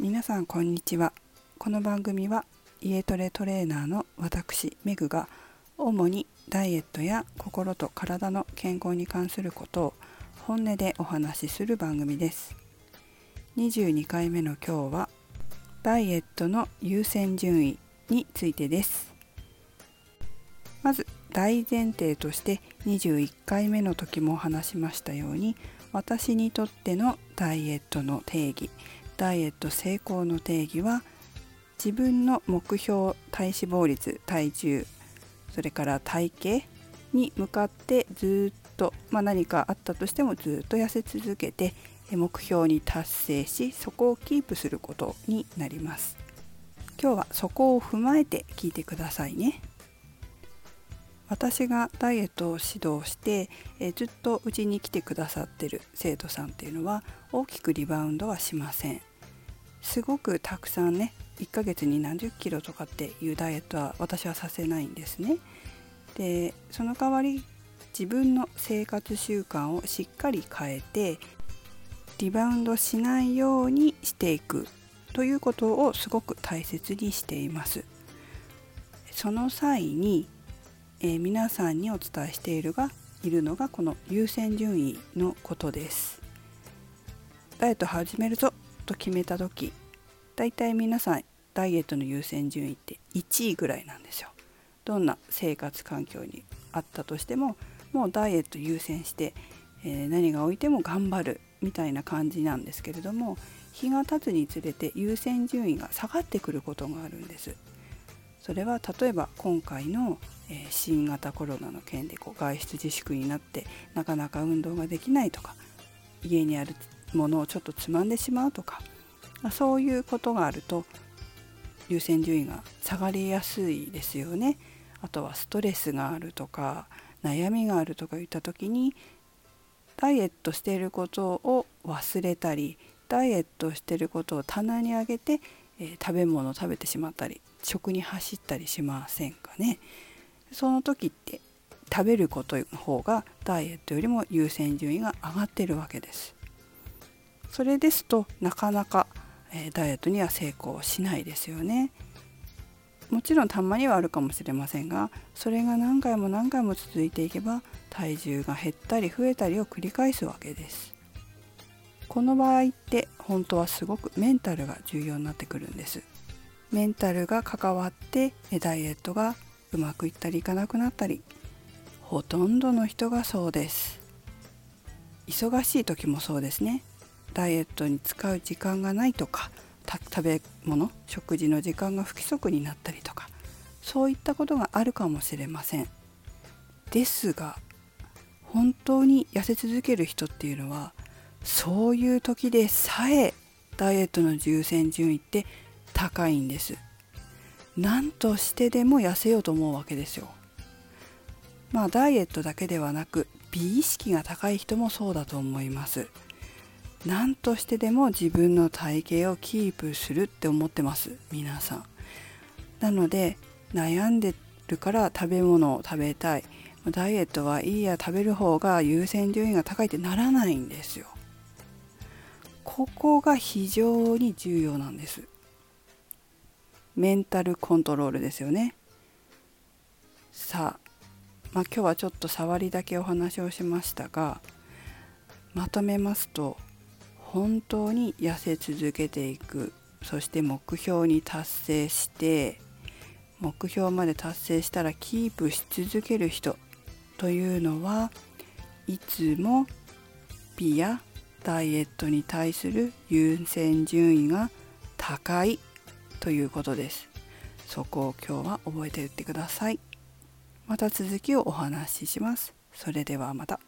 皆さんこんにちは。この番組は家トレトレーナーの私メグが主にダイエットや心と体の健康に関することを本音でお話しする番組です。22回目の今日はダイエットの優先順位についてです。まず大前提として21回目の時も話しましたように私にとってのダイエットの定義ダイエット成功の定義は自分の目標体脂肪率体重それから体型に向かってずっと、まあ、何かあったとしてもずっと痩せ続けて目標に達成しそこをキープすることになります。今日はそこを踏まえて聞いてくださいね。私がダイエットを指導してえずっとうちに来てくださってる生徒さんっていうのは大きくリバウンドはしません。すごくたくさんね1ヶ月に何十キロとかっていうダイエットは私はさせないんですね。でその代わり自分の生活習慣をしっかり変えてリバウンドしないようにしていくということをすごく大切にしています。その際に、えー、皆さんにお伝えしているがいるのがこの優先順位のことです。ダイエット始めるぞと決めた時大体皆さんダイエットの優先順位って1位ぐらいなんですよ。どんな生活環境にあったとしてももうダイエット優先して、えー、何が置いても頑張るみたいな感じなんですけれども日が経つにつれて優先順位が下がってくることがあるんです。それは例えば今回の、えー、新型コロナの件でこう外出自粛になってなかなか運動ができないとか家にあるものをちょっとつまんでしまうとか、まあ、そういうことがあると優先順位が下がりやすいですよね。あとはストレスがあるとか悩みがあるとかいった時にダイエットしていることを忘れたりダイエットしていることを棚に上げて、えー、食べ物を食べてしまったり食に走ったりしませんかね。その時って食べることの方がダイエットよりも優先順位が上がっているわけです。それですとなかなか、えダイエットには成功しないですよね。もちろんたまにはあるかもしれませんがそれが何回も何回も続いていけば体重が減ったり増えたりを繰り返すわけです。この場合って本当はすごくメンタルが重要になってくるんです。メンタルが関わってダイエットがうまくいったりいかなくなったりほとんどの人がそうです。忙しい時もそうですね。ダイエットに使う時間がないとか食べ物食事の時間が不規則になったりとかそういったことがあるかもしれません。ですが本当に痩せ続ける人っていうのはそういう時でさえダイエットの優先順位って高いんです。何としてでも痩せようと思うわけですよ。まあダイエットだけではなく美意識が高い人もそうだと思います。何としてでも自分の体型をキープするって思ってます。皆さん。なので悩んでるから食べ物を食べたい。ダイエットはいいや食べる方が優先順位が高いってならないんですよ。ここが非常に重要なんです。メンタルコントロールですよね。さあまあ、今日はちょっと触りだけお話をしましたがまとめますと本当に痩せ続けていく。そして目標に達成して目標まで達成したらキープし続ける人というのはいつも美やダイエットに対する優先順位が高いということです。そこを今日は覚えておいてください。また続きをお話しします。それではまた。